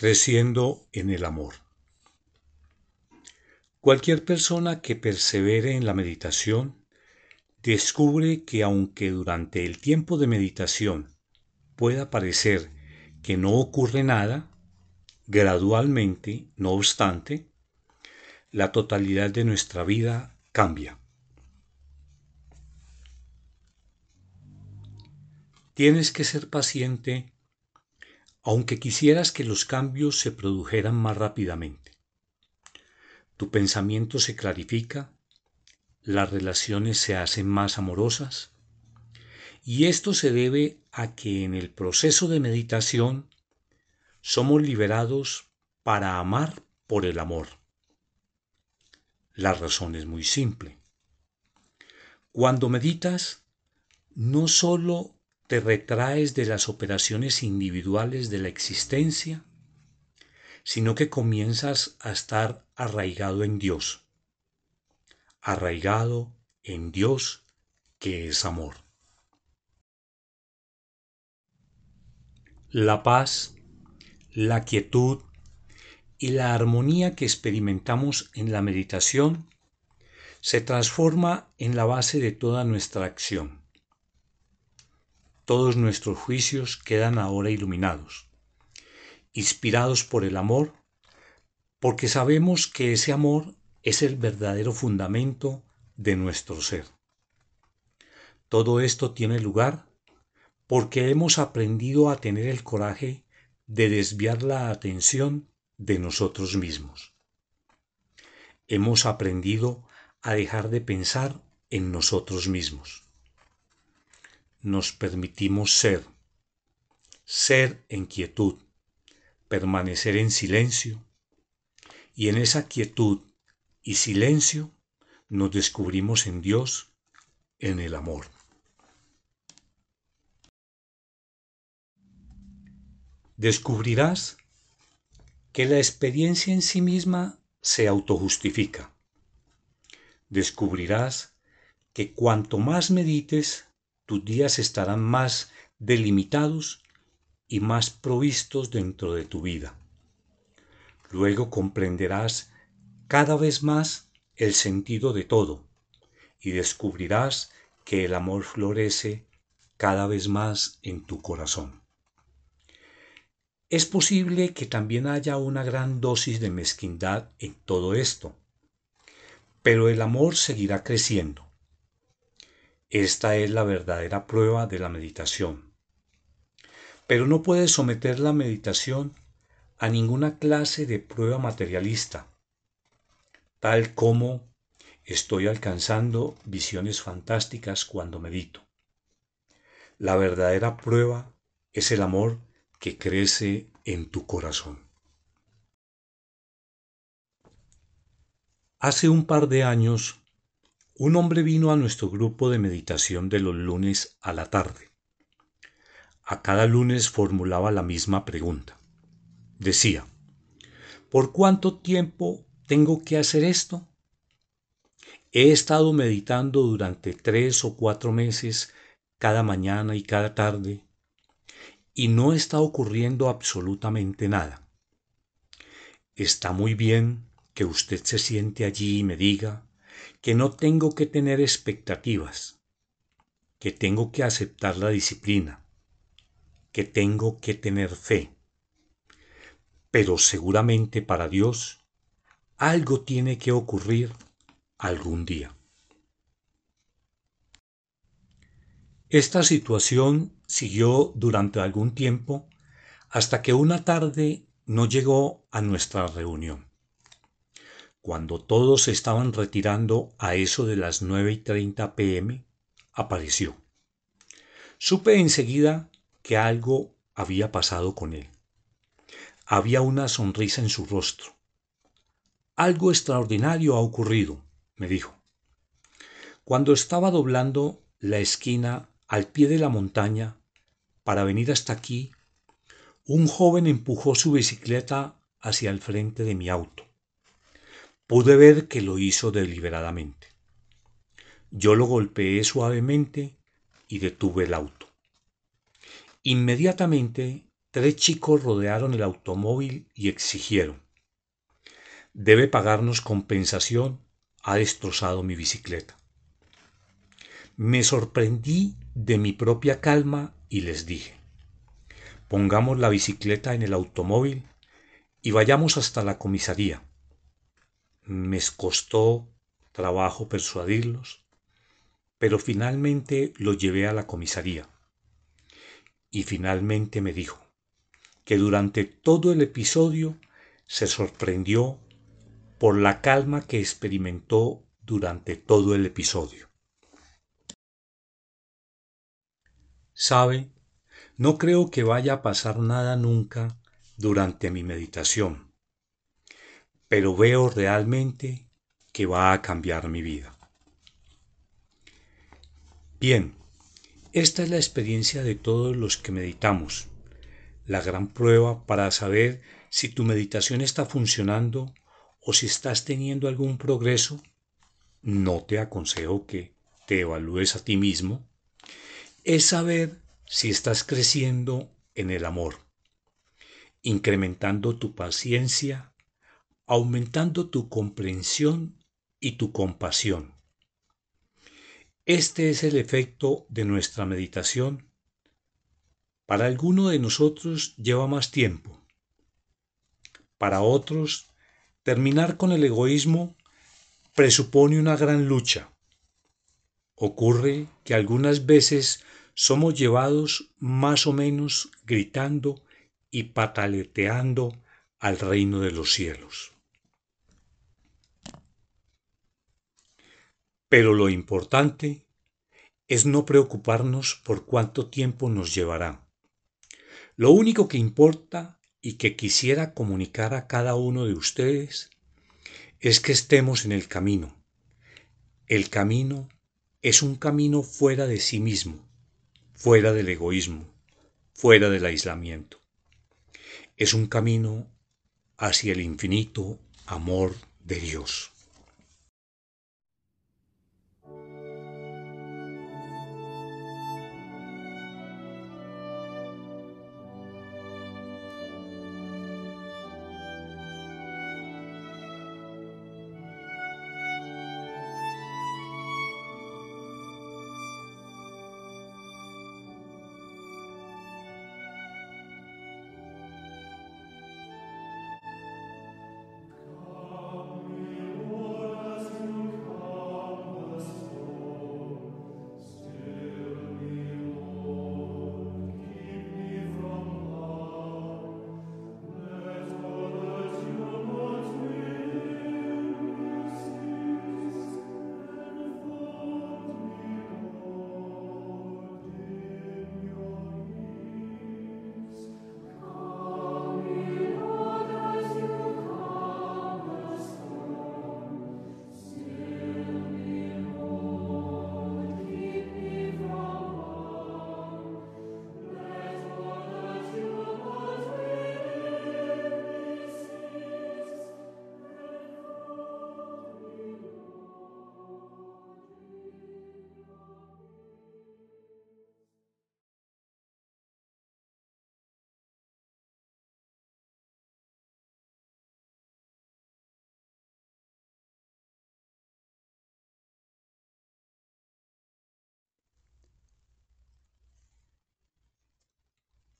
Creciendo en el amor. Cualquier persona que persevere en la meditación descubre que aunque durante el tiempo de meditación pueda parecer que no ocurre nada, gradualmente, no obstante, la totalidad de nuestra vida cambia. Tienes que ser paciente aunque quisieras que los cambios se produjeran más rápidamente. Tu pensamiento se clarifica, las relaciones se hacen más amorosas, y esto se debe a que en el proceso de meditación somos liberados para amar por el amor. La razón es muy simple. Cuando meditas, no solo te retraes de las operaciones individuales de la existencia, sino que comienzas a estar arraigado en Dios, arraigado en Dios que es amor. La paz, la quietud y la armonía que experimentamos en la meditación se transforma en la base de toda nuestra acción todos nuestros juicios quedan ahora iluminados, inspirados por el amor, porque sabemos que ese amor es el verdadero fundamento de nuestro ser. Todo esto tiene lugar porque hemos aprendido a tener el coraje de desviar la atención de nosotros mismos. Hemos aprendido a dejar de pensar en nosotros mismos nos permitimos ser, ser en quietud, permanecer en silencio, y en esa quietud y silencio nos descubrimos en Dios, en el amor. Descubrirás que la experiencia en sí misma se autojustifica. Descubrirás que cuanto más medites, tus días estarán más delimitados y más provistos dentro de tu vida. Luego comprenderás cada vez más el sentido de todo y descubrirás que el amor florece cada vez más en tu corazón. Es posible que también haya una gran dosis de mezquindad en todo esto, pero el amor seguirá creciendo esta es la verdadera prueba de la meditación. Pero no puedes someter la meditación a ninguna clase de prueba materialista, tal como estoy alcanzando visiones fantásticas cuando medito. La verdadera prueba es el amor que crece en tu corazón. Hace un par de años un hombre vino a nuestro grupo de meditación de los lunes a la tarde. A cada lunes formulaba la misma pregunta. Decía, ¿por cuánto tiempo tengo que hacer esto? He estado meditando durante tres o cuatro meses cada mañana y cada tarde y no está ocurriendo absolutamente nada. Está muy bien que usted se siente allí y me diga, que no tengo que tener expectativas, que tengo que aceptar la disciplina, que tengo que tener fe. Pero seguramente para Dios algo tiene que ocurrir algún día. Esta situación siguió durante algún tiempo hasta que una tarde no llegó a nuestra reunión. Cuando todos se estaban retirando a eso de las nueve y treinta pm, apareció. Supe enseguida que algo había pasado con él. Había una sonrisa en su rostro. Algo extraordinario ha ocurrido, me dijo. Cuando estaba doblando la esquina al pie de la montaña para venir hasta aquí, un joven empujó su bicicleta hacia el frente de mi auto. Pude ver que lo hizo deliberadamente. Yo lo golpeé suavemente y detuve el auto. Inmediatamente tres chicos rodearon el automóvil y exigieron, debe pagarnos compensación, ha destrozado mi bicicleta. Me sorprendí de mi propia calma y les dije, pongamos la bicicleta en el automóvil y vayamos hasta la comisaría. Me costó trabajo persuadirlos, pero finalmente lo llevé a la comisaría. Y finalmente me dijo que durante todo el episodio se sorprendió por la calma que experimentó durante todo el episodio. Sabe, no creo que vaya a pasar nada nunca durante mi meditación, pero veo realmente que va a cambiar mi vida. Bien, esta es la experiencia de todos los que meditamos, la gran prueba para saber si tu meditación está funcionando o si estás teniendo algún progreso. No te aconsejo que te evalúes a ti mismo, es saber si estás creciendo en el amor, incrementando tu paciencia, aumentando tu comprensión y tu compasión. Este es el efecto de nuestra meditación. Para alguno de nosotros lleva más tiempo. Para otros, terminar con el egoísmo presupone una gran lucha. Ocurre que algunas veces somos llevados más o menos gritando y pataleteando al reino de los cielos. Pero lo importante es no preocuparnos por cuánto tiempo nos llevará. Lo único que importa y que quisiera comunicar a cada uno de ustedes es que estemos en el camino. El camino es un camino fuera de sí mismo, fuera del egoísmo, fuera del aislamiento. Es un camino hacia el infinito amor de Dios.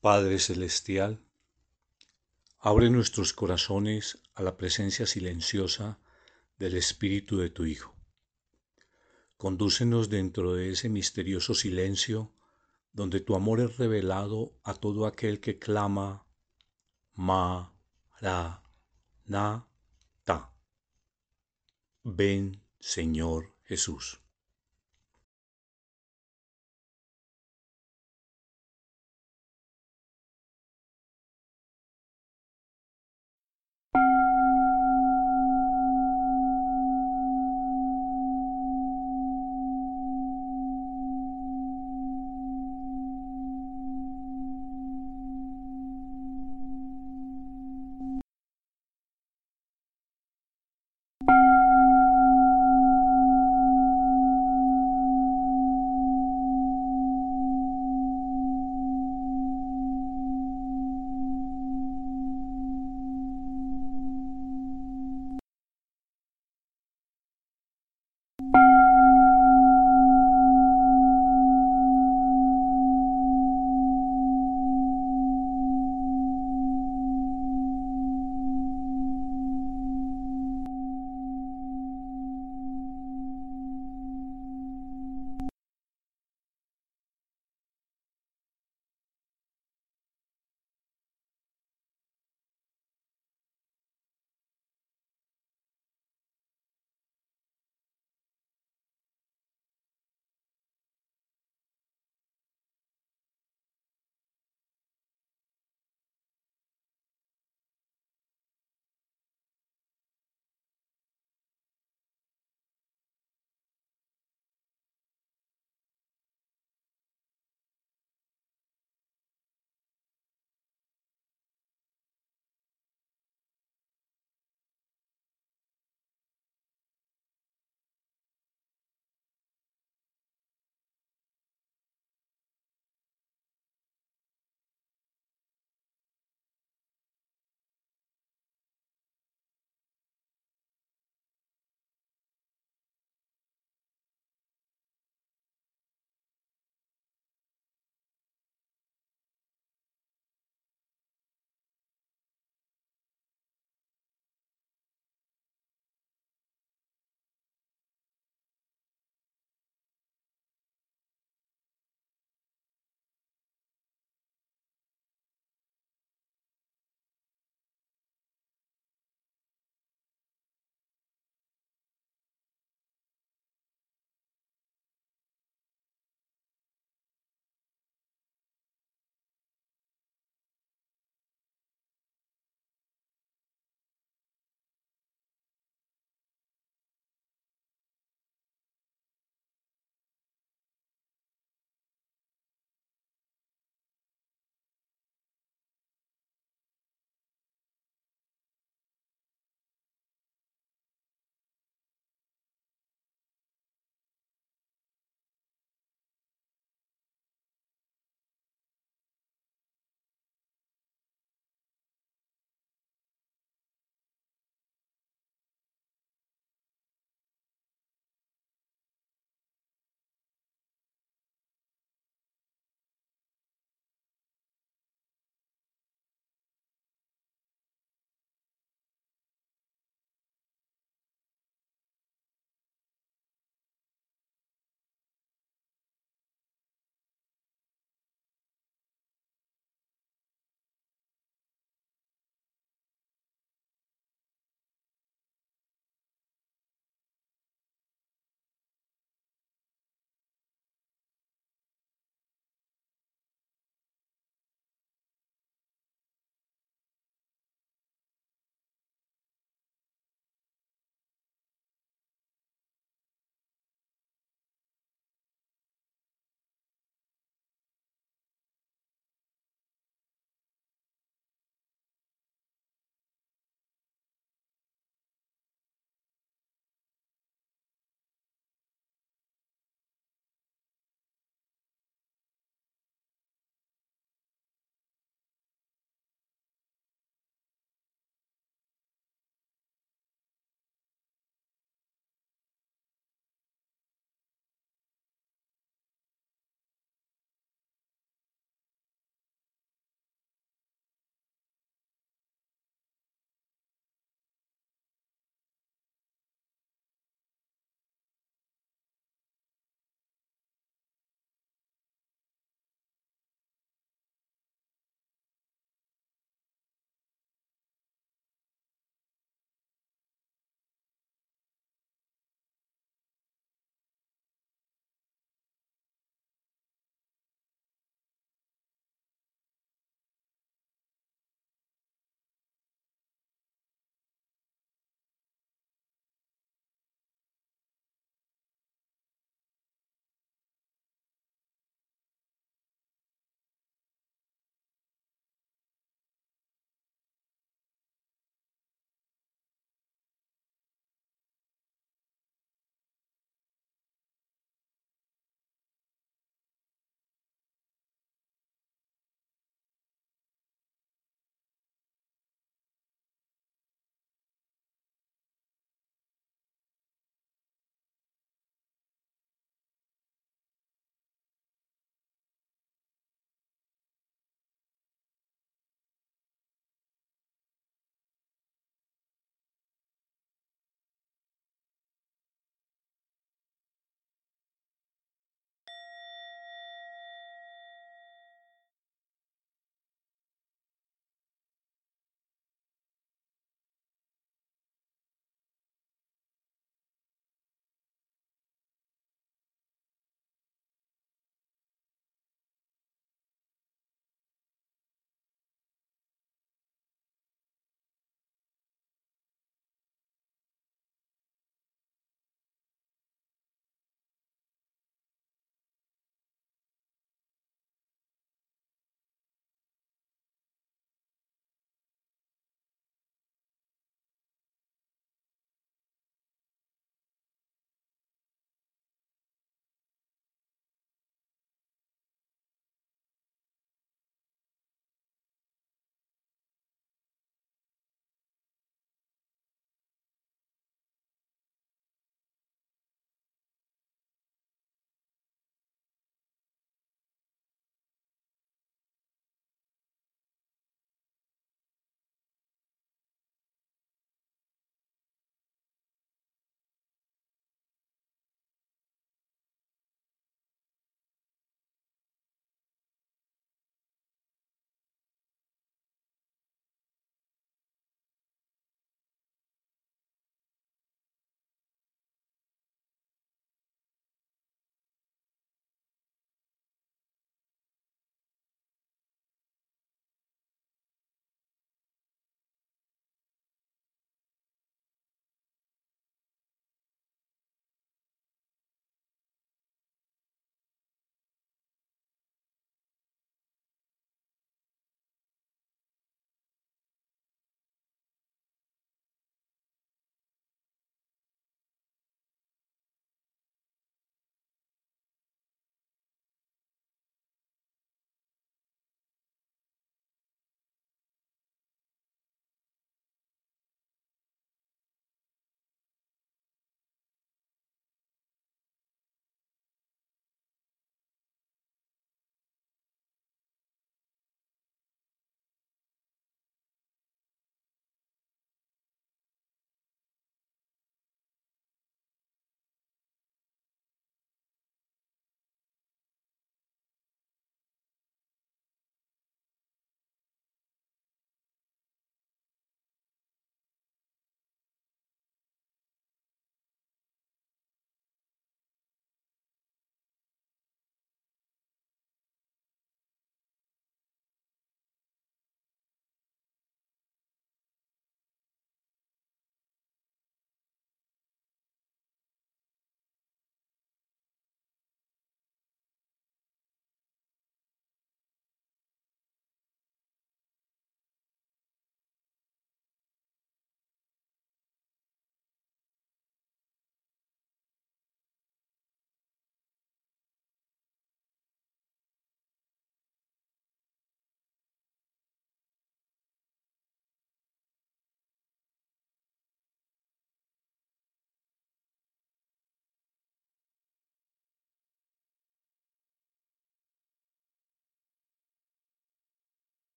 Padre Celestial, abre nuestros corazones a la presencia silenciosa del Espíritu de tu Hijo. Condúcenos dentro de ese misterioso silencio donde tu amor es revelado a todo aquel que clama Ma, Ra, Na, Ta. Ven, Señor Jesús.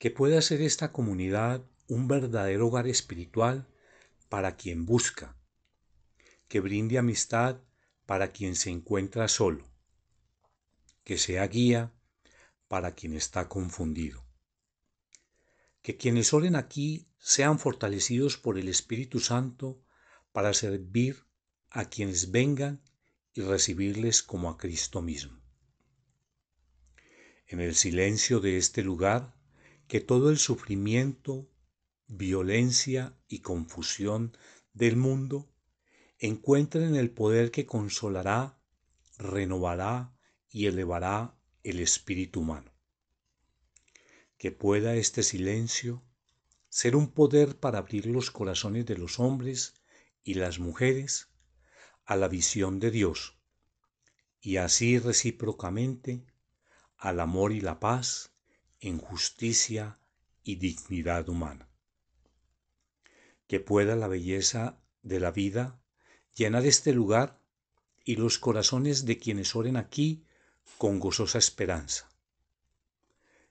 Que pueda ser esta comunidad un verdadero hogar espiritual para quien busca, que brinde amistad para quien se encuentra solo, que sea guía para quien está confundido. Que quienes oren aquí sean fortalecidos por el Espíritu Santo para servir a quienes vengan y recibirles como a Cristo mismo. En el silencio de este lugar, que todo el sufrimiento, violencia y confusión del mundo encuentren el poder que consolará, renovará y elevará el espíritu humano. Que pueda este silencio ser un poder para abrir los corazones de los hombres y las mujeres a la visión de Dios y así recíprocamente al amor y la paz en justicia y dignidad humana. Que pueda la belleza de la vida llenar este lugar y los corazones de quienes oren aquí con gozosa esperanza.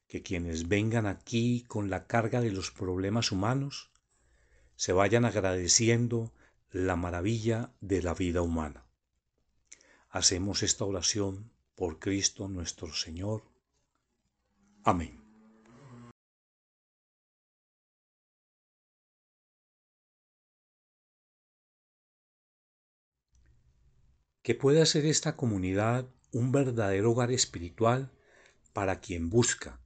Que quienes vengan aquí con la carga de los problemas humanos se vayan agradeciendo la maravilla de la vida humana. Hacemos esta oración por Cristo nuestro Señor. Amén. Que pueda ser esta comunidad un verdadero hogar espiritual para quien busca,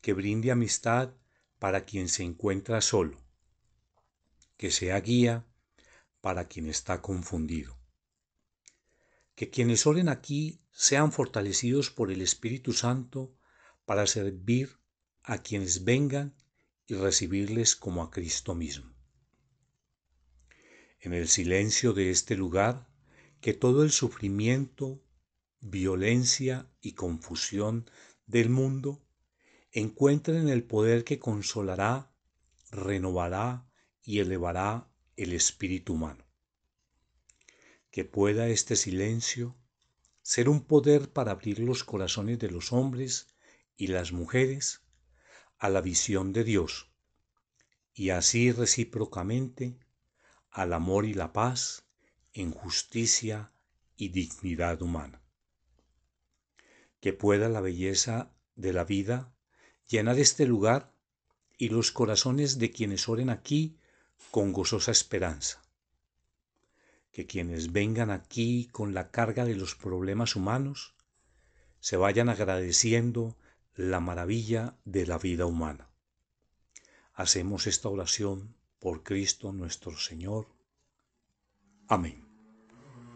que brinde amistad para quien se encuentra solo, que sea guía para quien está confundido. Que quienes oren aquí sean fortalecidos por el Espíritu Santo para servir a quienes vengan y recibirles como a Cristo mismo. En el silencio de este lugar, que todo el sufrimiento, violencia y confusión del mundo encuentren el poder que consolará, renovará y elevará el espíritu humano. Que pueda este silencio ser un poder para abrir los corazones de los hombres y las mujeres a la visión de Dios y así recíprocamente al amor y la paz en justicia y dignidad humana. Que pueda la belleza de la vida llenar este lugar y los corazones de quienes oren aquí con gozosa esperanza. Que quienes vengan aquí con la carga de los problemas humanos se vayan agradeciendo la maravilla de la vida humana. Hacemos esta oración por Cristo nuestro Señor. Amén.